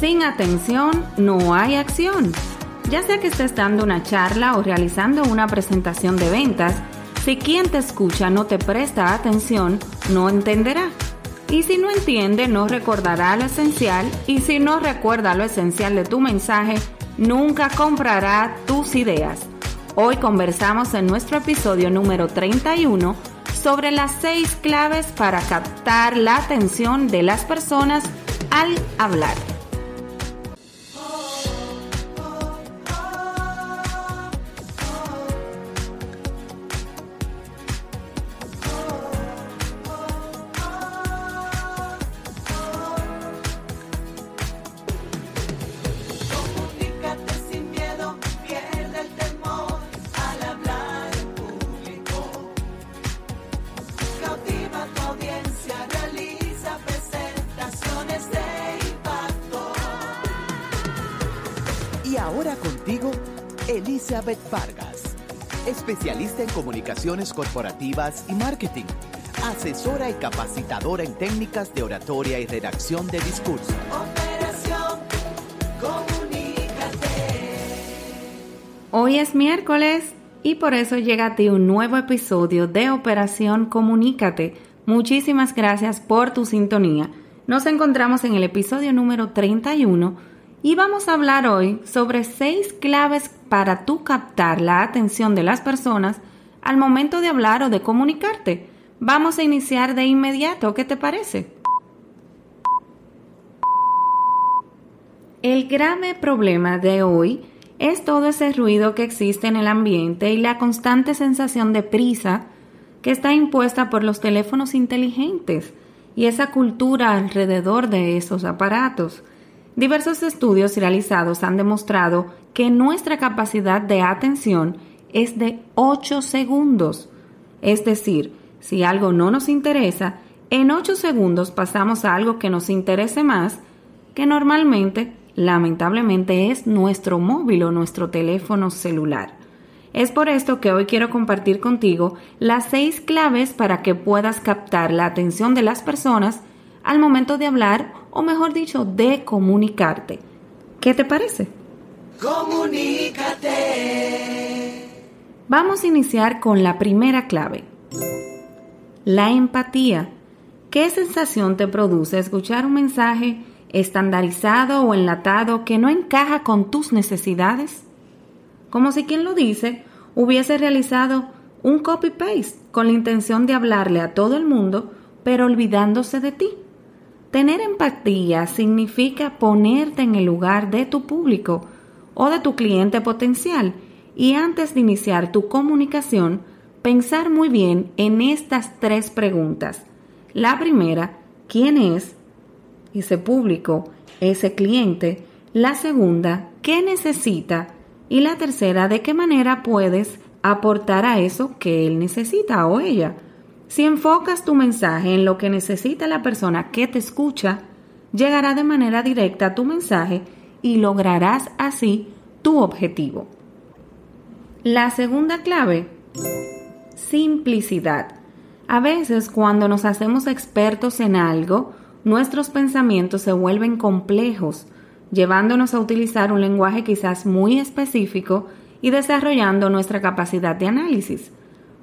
Sin atención no hay acción. Ya sea que estés dando una charla o realizando una presentación de ventas, si quien te escucha no te presta atención, no entenderá. Y si no entiende, no recordará lo esencial. Y si no recuerda lo esencial de tu mensaje, nunca comprará tus ideas. Hoy conversamos en nuestro episodio número 31 sobre las seis claves para captar la atención de las personas al hablar. Elizabeth Vargas, especialista en comunicaciones corporativas y marketing, asesora y capacitadora en técnicas de oratoria y redacción de discurso. Operación Comunícate. Hoy es miércoles y por eso llega a ti un nuevo episodio de Operación Comunícate. Muchísimas gracias por tu sintonía. Nos encontramos en el episodio número 31 y vamos a hablar hoy sobre seis claves para tú captar la atención de las personas al momento de hablar o de comunicarte. Vamos a iniciar de inmediato, ¿qué te parece? El grave problema de hoy es todo ese ruido que existe en el ambiente y la constante sensación de prisa que está impuesta por los teléfonos inteligentes y esa cultura alrededor de esos aparatos. Diversos estudios realizados han demostrado que nuestra capacidad de atención es de 8 segundos. Es decir, si algo no nos interesa, en 8 segundos pasamos a algo que nos interese más, que normalmente, lamentablemente, es nuestro móvil o nuestro teléfono celular. Es por esto que hoy quiero compartir contigo las seis claves para que puedas captar la atención de las personas al momento de hablar o mejor dicho, de comunicarte. ¿Qué te parece? Comunícate. Vamos a iniciar con la primera clave. La empatía. ¿Qué sensación te produce escuchar un mensaje estandarizado o enlatado que no encaja con tus necesidades? Como si quien lo dice hubiese realizado un copy-paste con la intención de hablarle a todo el mundo, pero olvidándose de ti. Tener empatía significa ponerte en el lugar de tu público o de tu cliente potencial y antes de iniciar tu comunicación, pensar muy bien en estas tres preguntas. La primera, ¿quién es ese público, ese cliente? La segunda, ¿qué necesita? Y la tercera, ¿de qué manera puedes aportar a eso que él necesita o ella? Si enfocas tu mensaje en lo que necesita la persona que te escucha, llegará de manera directa tu mensaje y lograrás así tu objetivo. La segunda clave, simplicidad. A veces cuando nos hacemos expertos en algo, nuestros pensamientos se vuelven complejos, llevándonos a utilizar un lenguaje quizás muy específico y desarrollando nuestra capacidad de análisis.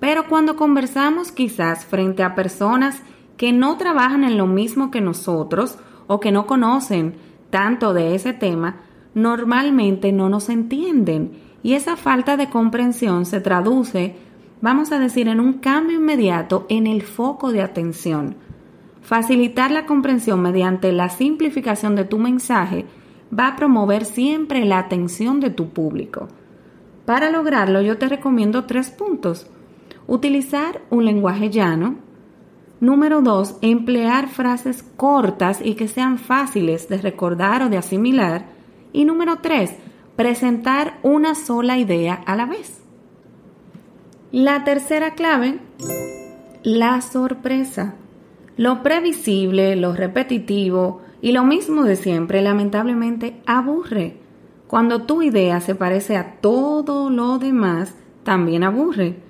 Pero cuando conversamos quizás frente a personas que no trabajan en lo mismo que nosotros o que no conocen tanto de ese tema, normalmente no nos entienden y esa falta de comprensión se traduce, vamos a decir, en un cambio inmediato en el foco de atención. Facilitar la comprensión mediante la simplificación de tu mensaje va a promover siempre la atención de tu público. Para lograrlo yo te recomiendo tres puntos. Utilizar un lenguaje llano. Número dos, emplear frases cortas y que sean fáciles de recordar o de asimilar. Y número tres, presentar una sola idea a la vez. La tercera clave, la sorpresa. Lo previsible, lo repetitivo y lo mismo de siempre lamentablemente aburre. Cuando tu idea se parece a todo lo demás, también aburre.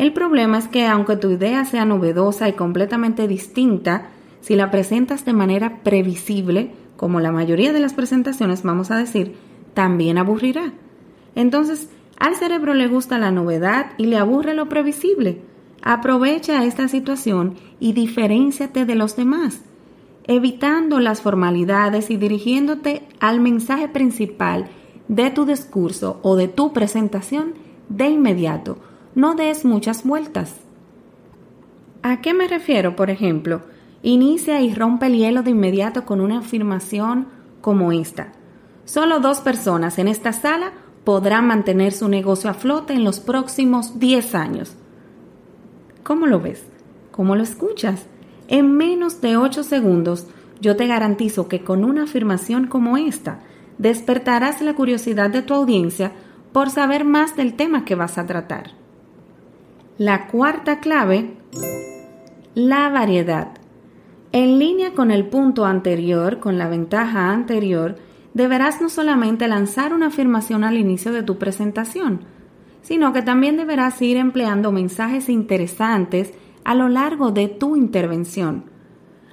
El problema es que aunque tu idea sea novedosa y completamente distinta, si la presentas de manera previsible, como la mayoría de las presentaciones vamos a decir, también aburrirá. Entonces, al cerebro le gusta la novedad y le aburre lo previsible. Aprovecha esta situación y diferenciate de los demás, evitando las formalidades y dirigiéndote al mensaje principal de tu discurso o de tu presentación de inmediato. No des muchas vueltas. ¿A qué me refiero, por ejemplo? Inicia y rompe el hielo de inmediato con una afirmación como esta. Solo dos personas en esta sala podrán mantener su negocio a flote en los próximos 10 años. ¿Cómo lo ves? ¿Cómo lo escuchas? En menos de 8 segundos, yo te garantizo que con una afirmación como esta, despertarás la curiosidad de tu audiencia por saber más del tema que vas a tratar. La cuarta clave, la variedad. En línea con el punto anterior, con la ventaja anterior, deberás no solamente lanzar una afirmación al inicio de tu presentación, sino que también deberás ir empleando mensajes interesantes a lo largo de tu intervención.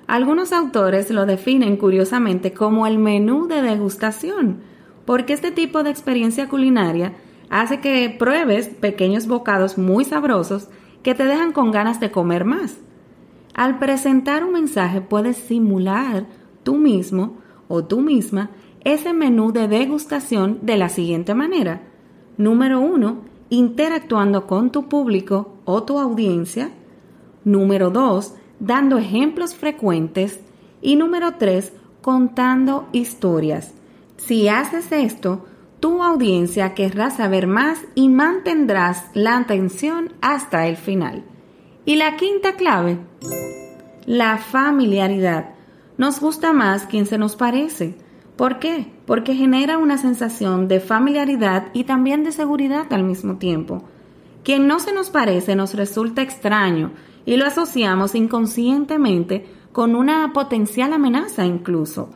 Algunos autores lo definen curiosamente como el menú de degustación, porque este tipo de experiencia culinaria hace que pruebes pequeños bocados muy sabrosos que te dejan con ganas de comer más. Al presentar un mensaje puedes simular tú mismo o tú misma ese menú de degustación de la siguiente manera. Número uno, interactuando con tu público o tu audiencia. Número dos, dando ejemplos frecuentes. Y número tres, contando historias. Si haces esto, tu audiencia querrá saber más y mantendrás la atención hasta el final. Y la quinta clave, la familiaridad. Nos gusta más quien se nos parece. ¿Por qué? Porque genera una sensación de familiaridad y también de seguridad al mismo tiempo. Quien no se nos parece nos resulta extraño y lo asociamos inconscientemente con una potencial amenaza incluso.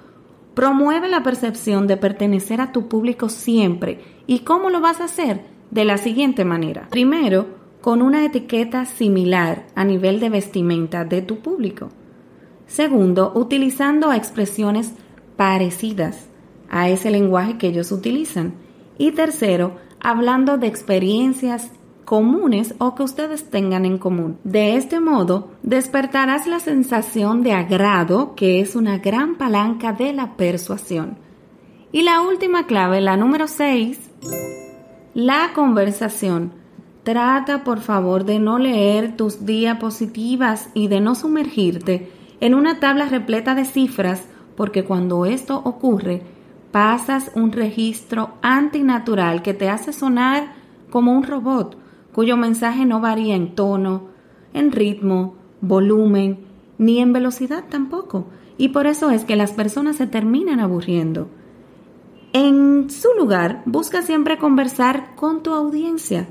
Promueve la percepción de pertenecer a tu público siempre. ¿Y cómo lo vas a hacer? De la siguiente manera. Primero, con una etiqueta similar a nivel de vestimenta de tu público. Segundo, utilizando expresiones parecidas a ese lenguaje que ellos utilizan. Y tercero, hablando de experiencias comunes o que ustedes tengan en común. De este modo, despertarás la sensación de agrado, que es una gran palanca de la persuasión. Y la última clave, la número 6, la conversación. Trata, por favor, de no leer tus diapositivas y de no sumergirte en una tabla repleta de cifras porque cuando esto ocurre, pasas un registro antinatural que te hace sonar como un robot, cuyo mensaje no varía en tono, en ritmo, volumen, ni en velocidad tampoco. Y por eso es que las personas se terminan aburriendo. En su lugar, busca siempre conversar con tu audiencia.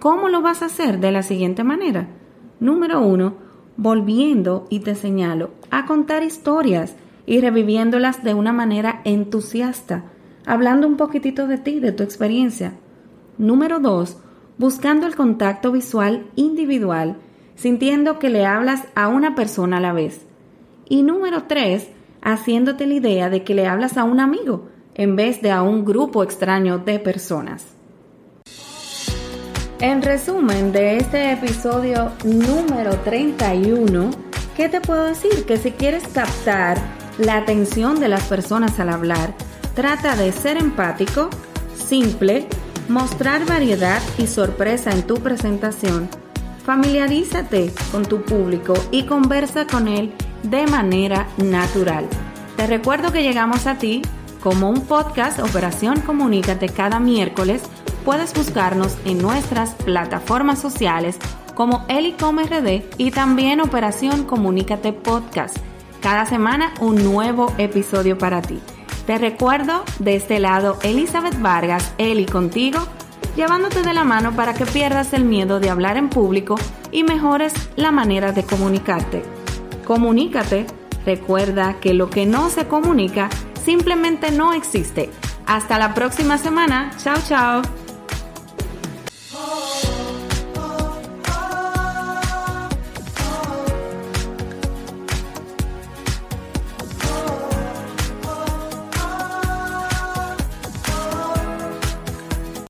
¿Cómo lo vas a hacer? De la siguiente manera. Número uno, volviendo, y te señalo, a contar historias y reviviéndolas de una manera entusiasta, hablando un poquitito de ti, de tu experiencia. Número dos, buscando el contacto visual individual, sintiendo que le hablas a una persona a la vez. Y número tres, haciéndote la idea de que le hablas a un amigo en vez de a un grupo extraño de personas. En resumen de este episodio número 31, ¿qué te puedo decir? Que si quieres captar la atención de las personas al hablar. Trata de ser empático, simple, mostrar variedad y sorpresa en tu presentación. Familiarízate con tu público y conversa con él de manera natural. Te recuerdo que llegamos a ti como un podcast Operación Comunícate cada miércoles. Puedes buscarnos en nuestras plataformas sociales como RD y también Operación Comunícate Podcast. Cada semana un nuevo episodio para ti. Te recuerdo de este lado Elizabeth Vargas, Eli contigo, llevándote de la mano para que pierdas el miedo de hablar en público y mejores la manera de comunicarte. Comunícate, recuerda que lo que no se comunica simplemente no existe. Hasta la próxima semana. Chao, chao.